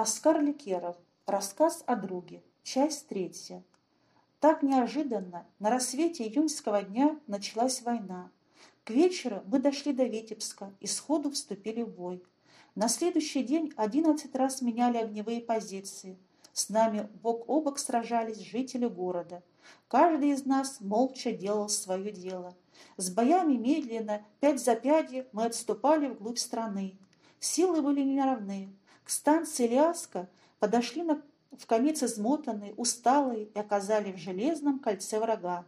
Оскар Ликеров. Рассказ о друге. Часть третья. Так неожиданно на рассвете июньского дня началась война. К вечеру мы дошли до Витебска и сходу вступили в бой. На следующий день одиннадцать раз меняли огневые позиции. С нами бок о бок сражались жители города. Каждый из нас молча делал свое дело. С боями медленно, пять за пяди, мы отступали вглубь страны. Силы были неравны. К станции Ляска подошли на, в конец измотанные, усталые и оказали в железном кольце врага.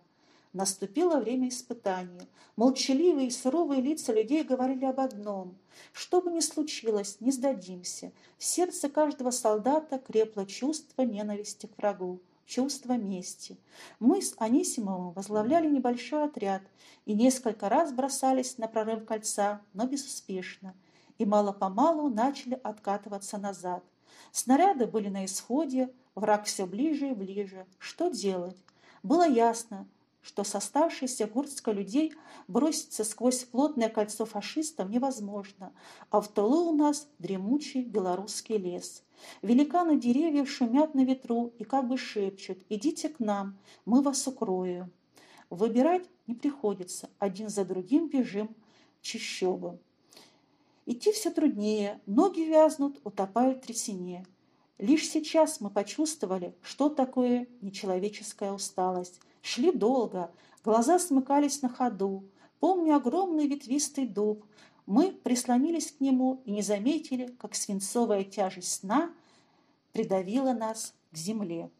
Наступило время испытания. Молчаливые и суровые лица людей говорили об одном. Что бы ни случилось, не сдадимся. В сердце каждого солдата крепло чувство ненависти к врагу, чувство мести. Мы с Анисимовым возглавляли небольшой отряд и несколько раз бросались на прорыв кольца, но безуспешно и мало-помалу начали откатываться назад. Снаряды были на исходе, враг все ближе и ближе. Что делать? Было ясно, что с оставшейся горстка людей броситься сквозь плотное кольцо фашистов невозможно, а в тылу у нас дремучий белорусский лес. Великаны деревьев шумят на ветру и как бы шепчут «Идите к нам, мы вас укроем». Выбирать не приходится, один за другим бежим чищобы. Идти все труднее, ноги вязнут, утопают в трясине. Лишь сейчас мы почувствовали, что такое нечеловеческая усталость. Шли долго, глаза смыкались на ходу. Помню огромный ветвистый дуб. Мы прислонились к нему и не заметили, как свинцовая тяжесть сна придавила нас к земле.